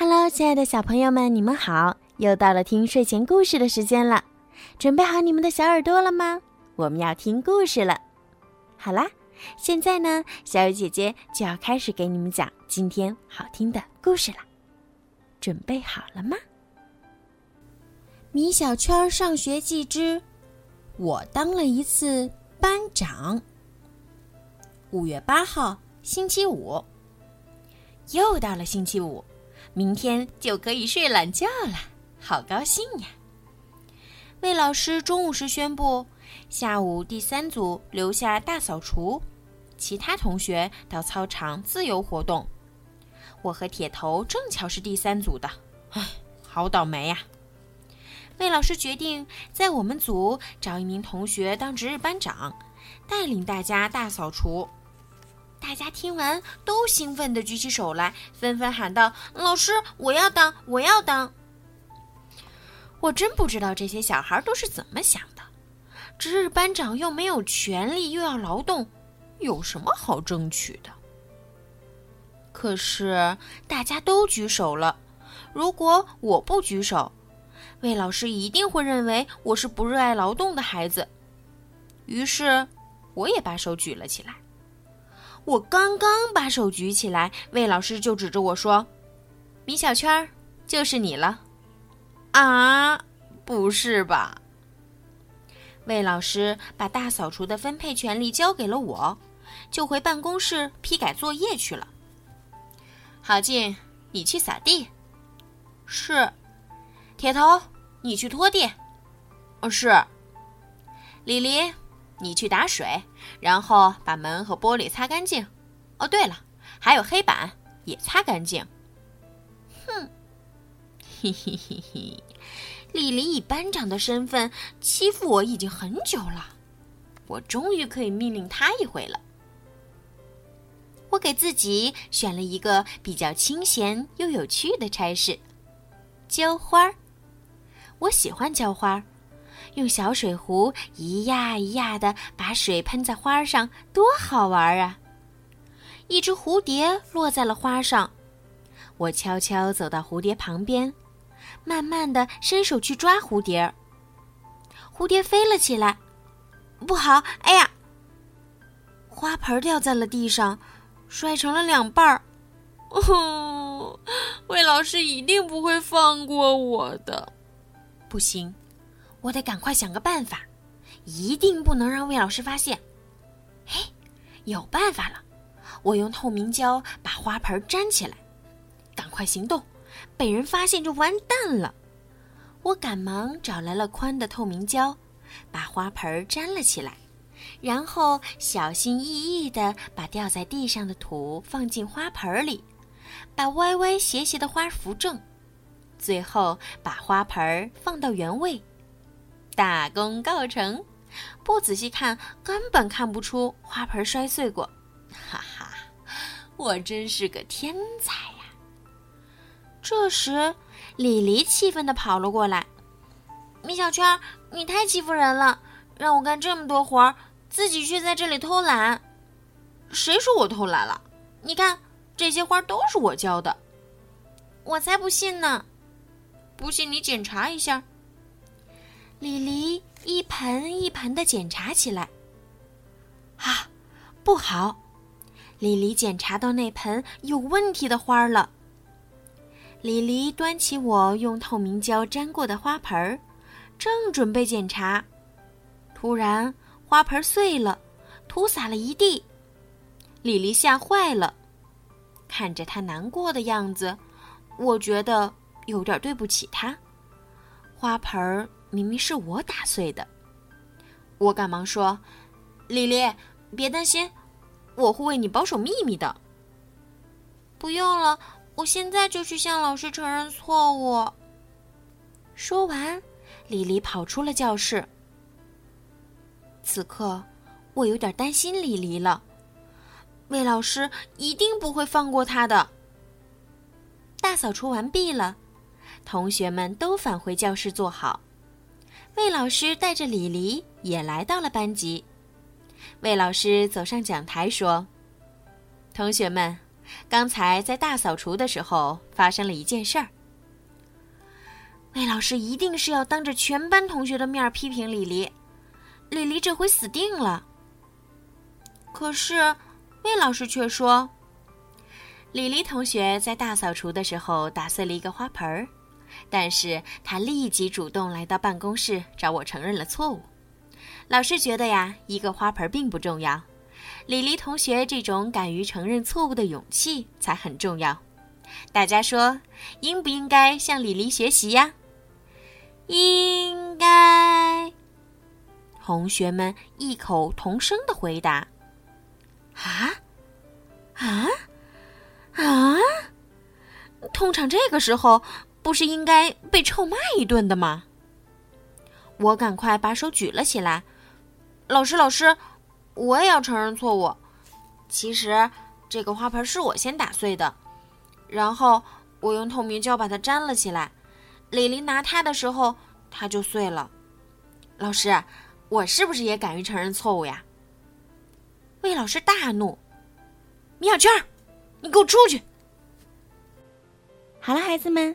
Hello，亲爱的小朋友们，你们好！又到了听睡前故事的时间了，准备好你们的小耳朵了吗？我们要听故事了。好啦，现在呢，小雨姐姐就要开始给你们讲今天好听的故事了。准备好了吗？米小圈上学记之，我当了一次班长。五月八号，星期五，又到了星期五。明天就可以睡懒觉了，好高兴呀！魏老师中午时宣布，下午第三组留下大扫除，其他同学到操场自由活动。我和铁头正巧是第三组的，唉，好倒霉呀！魏老师决定在我们组找一名同学当值日班长，带领大家大扫除。大家听完都兴奋地举起手来，纷纷喊道：“老师，我要当，我要当！”我真不知道这些小孩都是怎么想的。值日班长又没有权利，又要劳动，有什么好争取的？可是大家都举手了，如果我不举手，魏老师一定会认为我是不热爱劳动的孩子。于是，我也把手举了起来。我刚刚把手举起来，魏老师就指着我说：“米小圈，就是你了。”啊，不是吧？魏老师把大扫除的分配权利交给了我，就回办公室批改作业去了。郝静，你去扫地。是。铁头，你去拖地。哦，是。李黎。你去打水，然后把门和玻璃擦干净。哦，对了，还有黑板也擦干净。哼，嘿嘿嘿嘿，李黎以班长的身份欺负我已经很久了，我终于可以命令他一回了。我给自己选了一个比较清闲又有趣的差事——浇花儿。我喜欢浇花儿。用小水壶一压一压的把水喷在花上，多好玩啊！一只蝴蝶落在了花上，我悄悄走到蝴蝶旁边，慢慢的伸手去抓蝴蝶。蝴蝶飞了起来，不好！哎呀，花盆掉在了地上，摔成了两半儿。哦，魏老师一定不会放过我的，不行。我得赶快想个办法，一定不能让魏老师发现。嘿，有办法了！我用透明胶把花盆粘起来。赶快行动，被人发现就完蛋了。我赶忙找来了宽的透明胶，把花盆粘了起来，然后小心翼翼地把掉在地上的土放进花盆里，把歪歪斜斜的花扶正，最后把花盆放到原位。大功告成，不仔细看根本看不出花盆摔碎过，哈哈，我真是个天才呀！这时，李黎气愤地跑了过来：“米小圈，你太欺负人了，让我干这么多活儿，自己却在这里偷懒。谁说我偷懒了？你看，这些花都是我浇的。我才不信呢！不信你检查一下。”李黎一盆一盆的检查起来。啊，不好！李黎检查到那盆有问题的花了。李黎端起我用透明胶粘过的花盆儿，正准备检查，突然花盆碎了，土洒了一地。李黎吓坏了，看着他难过的样子，我觉得有点对不起他。花盆儿。明明是我打碎的，我赶忙说：“李黎，别担心，我会为你保守秘密的。”不用了，我现在就去向老师承认错误。说完，李黎跑出了教室。此刻，我有点担心李黎了，魏老师一定不会放过他的。大扫除完毕了，同学们都返回教室坐好。魏老师带着李黎也来到了班级。魏老师走上讲台说：“同学们，刚才在大扫除的时候发生了一件事儿。魏老师一定是要当着全班同学的面批评李黎，李黎这回死定了。可是魏老师却说，李黎同学在大扫除的时候打碎了一个花盆儿，但是他立即主动来到办公室找我承认了错误。老师觉得呀，一个花盆并不重要，李黎同学这种敢于承认错误的勇气才很重要。大家说，应不应该向李黎学习呀？应该。同学们异口同声的回答：“啊，啊，啊！通常这个时候不是应该被臭骂一顿的吗？”我赶快把手举了起来。老师，老师，我也要承认错误。其实这个花盆是我先打碎的，然后我用透明胶把它粘了起来。李黎拿它的时候，它就碎了。老师，我是不是也敢于承认错误呀？魏老师大怒：“米小圈，你给我出去！”好了，孩子们，